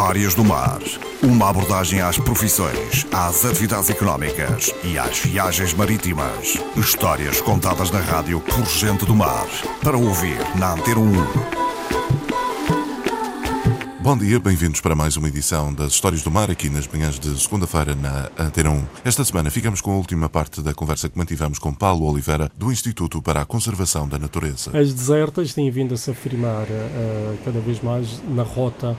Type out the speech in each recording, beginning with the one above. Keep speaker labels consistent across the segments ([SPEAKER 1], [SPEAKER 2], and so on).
[SPEAKER 1] Histórias do Mar. Uma abordagem às profissões, às atividades económicas e às viagens marítimas. Histórias contadas na rádio por gente do mar. Para ouvir na Antena 1.
[SPEAKER 2] Bom dia, bem-vindos para mais uma edição das Histórias do Mar, aqui nas manhãs de segunda-feira na Antena 1. Esta semana ficamos com a última parte da conversa que mantivemos com Paulo Oliveira, do Instituto para a Conservação da Natureza.
[SPEAKER 3] As desertas têm vindo a se afirmar uh, cada vez mais na rota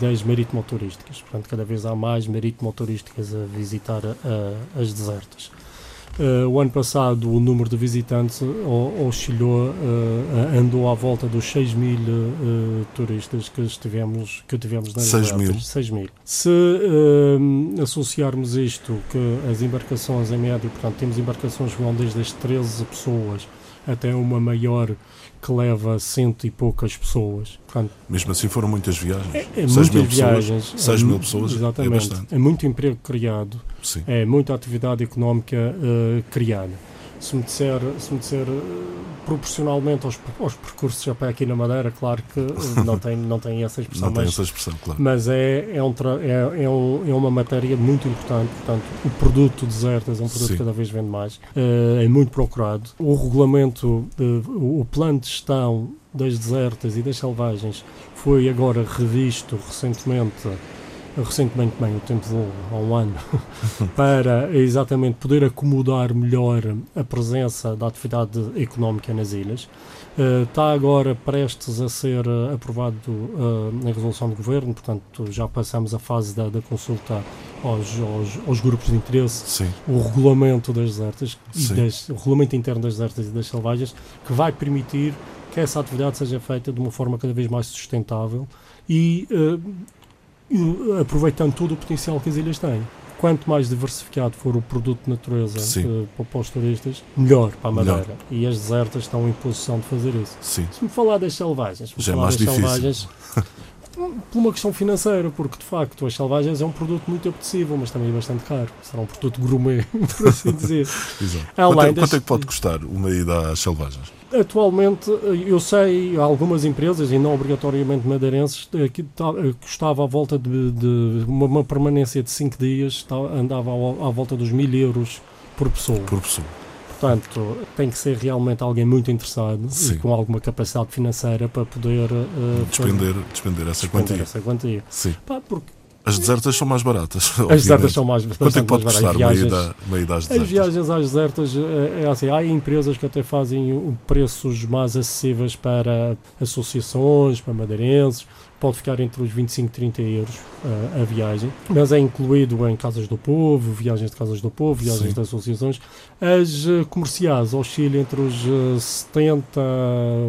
[SPEAKER 3] das marítimo-turísticas. Portanto, cada vez há mais marítimo-turísticas a visitar as desertas. Uh, o ano passado o número de visitantes oscilou, uh, andou à volta dos 6 mil uh, turistas que, estivemos, que tivemos nas
[SPEAKER 2] 6 mil.
[SPEAKER 3] 6 mil. Se associarmos isto, que as embarcações em média, portanto temos embarcações que vão desde as 13 pessoas até uma maior que leva cento e poucas pessoas.
[SPEAKER 2] Portanto, Mesmo assim foram muitas viagens.
[SPEAKER 3] É, é muitas mil viagens.
[SPEAKER 2] Pessoas, 6 é, mil pessoas é
[SPEAKER 3] exatamente,
[SPEAKER 2] é bastante.
[SPEAKER 3] É muito emprego criado.
[SPEAKER 2] Sim.
[SPEAKER 3] É muita atividade económica uh, criada se me disser, se me disser proporcionalmente aos, aos percursos a pé aqui na Madeira, claro que não tem, não tem essa expressão.
[SPEAKER 2] Não mas, tem essa expressão, claro.
[SPEAKER 3] Mas é, é, um, é, é, um, é uma matéria muito importante, portanto, o produto desertas é um produto que cada vez vende mais, uh, é muito procurado. O regulamento, o plano de gestão das desertas e das selvagens foi agora revisto recentemente recentemente, bem, o tempo voou há um ano, para exatamente poder acomodar melhor a presença da atividade económica nas ilhas. Uh, está agora prestes a ser uh, aprovado uh, em resolução do governo, portanto já passamos a fase da, da consulta aos, aos, aos, grupos de interesse,
[SPEAKER 2] Sim.
[SPEAKER 3] o regulamento das desertas, e das, o regulamento interno das desertas e das selvagens, que vai permitir que essa atividade seja feita de uma forma cada vez mais sustentável e aproveitando todo o potencial que as ilhas têm. Quanto mais diversificado for o produto de natureza uh, para os turistas, melhor para a Madeira. Melhor. E as desertas estão em posição de fazer isso.
[SPEAKER 2] Sim.
[SPEAKER 3] Se me falar das selvagens,
[SPEAKER 2] Já
[SPEAKER 3] é
[SPEAKER 2] mais
[SPEAKER 3] das
[SPEAKER 2] difícil.
[SPEAKER 3] selvagens, por uma questão financeira, porque de facto as selvagens é um produto muito apetecível, mas também bastante caro. Será um produto gourmet, por assim dizer.
[SPEAKER 2] Exato. Quanto, é, quanto é que pode custar uma ida às selvagens?
[SPEAKER 3] Atualmente, eu sei, algumas empresas, e não obrigatoriamente madeirenses, eh, que eh, custava à volta de, de uma, uma, permanência de 5 dias, andava à, volta dos mil euros por pessoa.
[SPEAKER 2] Por pessoa.
[SPEAKER 3] Portanto, tem que ser realmente alguém muito interessado Sim. e com alguma capacidade financeira para poder uh,
[SPEAKER 2] despender, despender essa despender quantia.
[SPEAKER 3] Essa quantia.
[SPEAKER 2] Sim.
[SPEAKER 3] Pá, porque
[SPEAKER 2] as desertas são mais baratas.
[SPEAKER 3] As desertas são mais baratas.
[SPEAKER 2] Quanto é que pode custar uma, ida, uma ida às desertas?
[SPEAKER 3] As viagens às desertas, é, é assim, há empresas que até fazem preços mais acessíveis para associações, para madeirenses, pode ficar entre os 25 e 30 euros uh, a viagem, mas é incluído em casas do povo, viagens de casas do povo, viagens Sim. de associações. As uh, comerciais oscilam entre os uh, 70,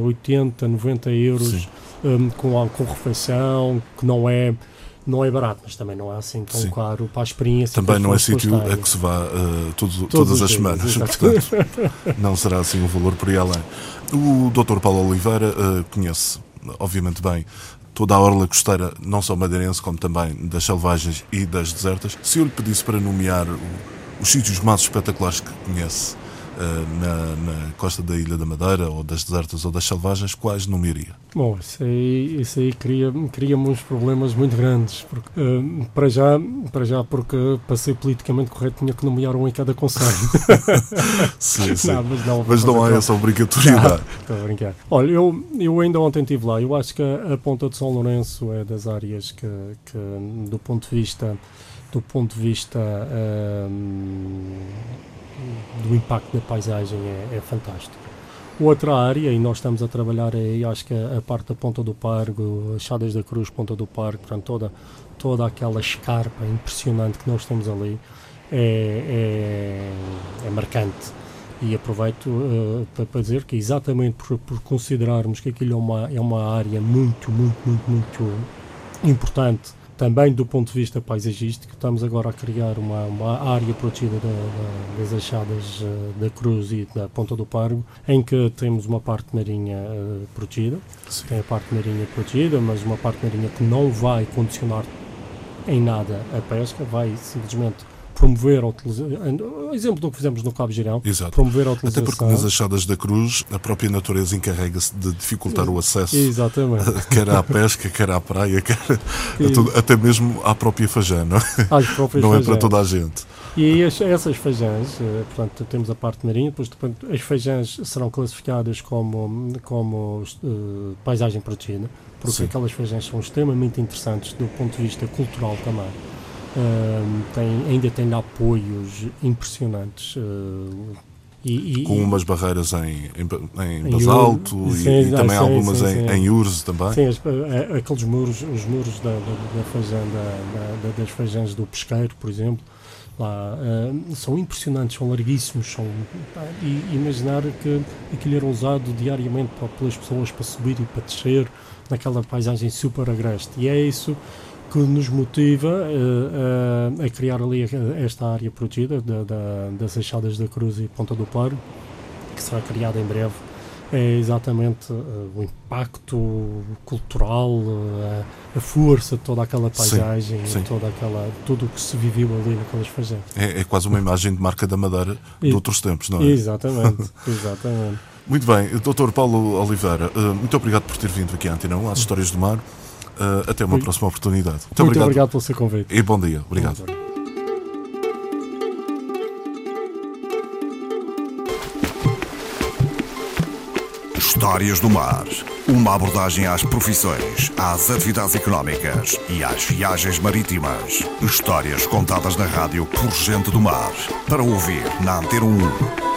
[SPEAKER 3] 80, 90 euros um, com, com refeição, que não é não é barato, mas também não é assim tão Sim. caro para a experiência.
[SPEAKER 2] Também não é sítio a que se vá uh, todas as semanas, portanto, não será assim um valor por aí além. O Dr. Paulo Oliveira uh, conhece, obviamente bem, toda a orla costeira, não só madeirense, como também das selvagens e das desertas. Se eu lhe pedisse para nomear os sítios mais espetaculares que conhece, na, na, costa da Ilha da Madeira, ou das desertas ou das selvagens, quais nomearia?
[SPEAKER 3] Bom, isso aí, isso aí cria, cria uns problemas muito grandes. Porque, uh, para, já, para já, porque para ser politicamente correto tinha que nomear um em cada conselho.
[SPEAKER 2] sim, sim. Não, mas não, mas não há essa obrigatoriedade.
[SPEAKER 3] Estou a brincar. Olha, eu, eu ainda ontem estive lá. Eu acho que a, a Ponta de São Lourenço é das áreas que, que do ponto de vista do ponto de vista um, do impacto da paisagem é, é fantástico. Outra área, e nós estamos a trabalhar aí, acho que a, a parte da Ponta do Pargo, Chadas da Cruz, Ponta do Pargo, portanto, toda, toda aquela escarpa impressionante que nós temos ali é, é, é marcante. E aproveito uh, para, para, dizer que exatamente por, por, considerarmos que aquilo é uma, é uma área muito, muito, muito, muito importante também do ponto de vista paisagístico, estamos agora a criar uma, uma área protegida da, da, das achadas uh, da Cruz e da Ponta do Pargo, em que temos uma parte marinha uh, protegida, Sim. tem a parte marinha protegida, mas uma parte marinha que não vai condicionar em nada a pesca, vai simplesmente promover a utilização. Exemplo do que fizemos no Cabo Girão.
[SPEAKER 2] Exato.
[SPEAKER 3] Promover a utilização.
[SPEAKER 2] Até porque nas achadas da Cruz, a própria natureza encarrega-se de dificultar o acesso.
[SPEAKER 3] Exatamente.
[SPEAKER 2] Quer à pesca, quer à praia, quer até mesmo à própria Fajã, não é? Não é para toda a gente.
[SPEAKER 3] E essas feijãs, eh, portanto, temos a parte marinha, depois as feijãs serão classificadas como, como uh, paisagem protegida, porque Sim. aquelas feijãs são extremamente interessantes do ponto de vista cultural também. Uh, tem, ainda tem apoios impressionantes. Uh,
[SPEAKER 2] e, e, com umas barreiras em, em, em basalto e, sim, e, também sim, algumas sim, em, em urze também.
[SPEAKER 3] Sim, aqueles muros, os muros da, da, da feijão, da, da, das feijãs do pesqueiro, por exemplo, lá, uh, são impressionantes, são larguíssimos, são, e imaginar que aquilo era usado diariamente pelas pessoas para subir e para descer naquela paisagem super agreste. E é isso que nos motiva uh, uh, a criar ali esta área protegida da, da, das Achadas da Cruz e Ponta do Paro, que será criada em breve é exatamente uh, o impacto cultural, uh, a força de toda aquela paisagem, sim, sim. toda aquela, tudo o que se viveu ali naquelas fazendas.
[SPEAKER 2] É, é, quase uma imagem de marca da Madeira de outros tempos, não é?
[SPEAKER 3] Exatamente, exatamente.
[SPEAKER 2] Muito bem, Dr. Paulo Oliveira, muito obrigado por ter vindo aqui à Antena 1, às Histórias do Mar. Até uma próxima oportunidade.
[SPEAKER 3] Muito, muito obrigado. obrigado pelo seu convite.
[SPEAKER 2] E bom dia. Obrigado.
[SPEAKER 1] Histórias do Mar. Uma abordagem às profissões, às atividades económicas e às viagens marítimas. Histórias contadas na rádio por gente do mar. Para ouvir na Antena 1.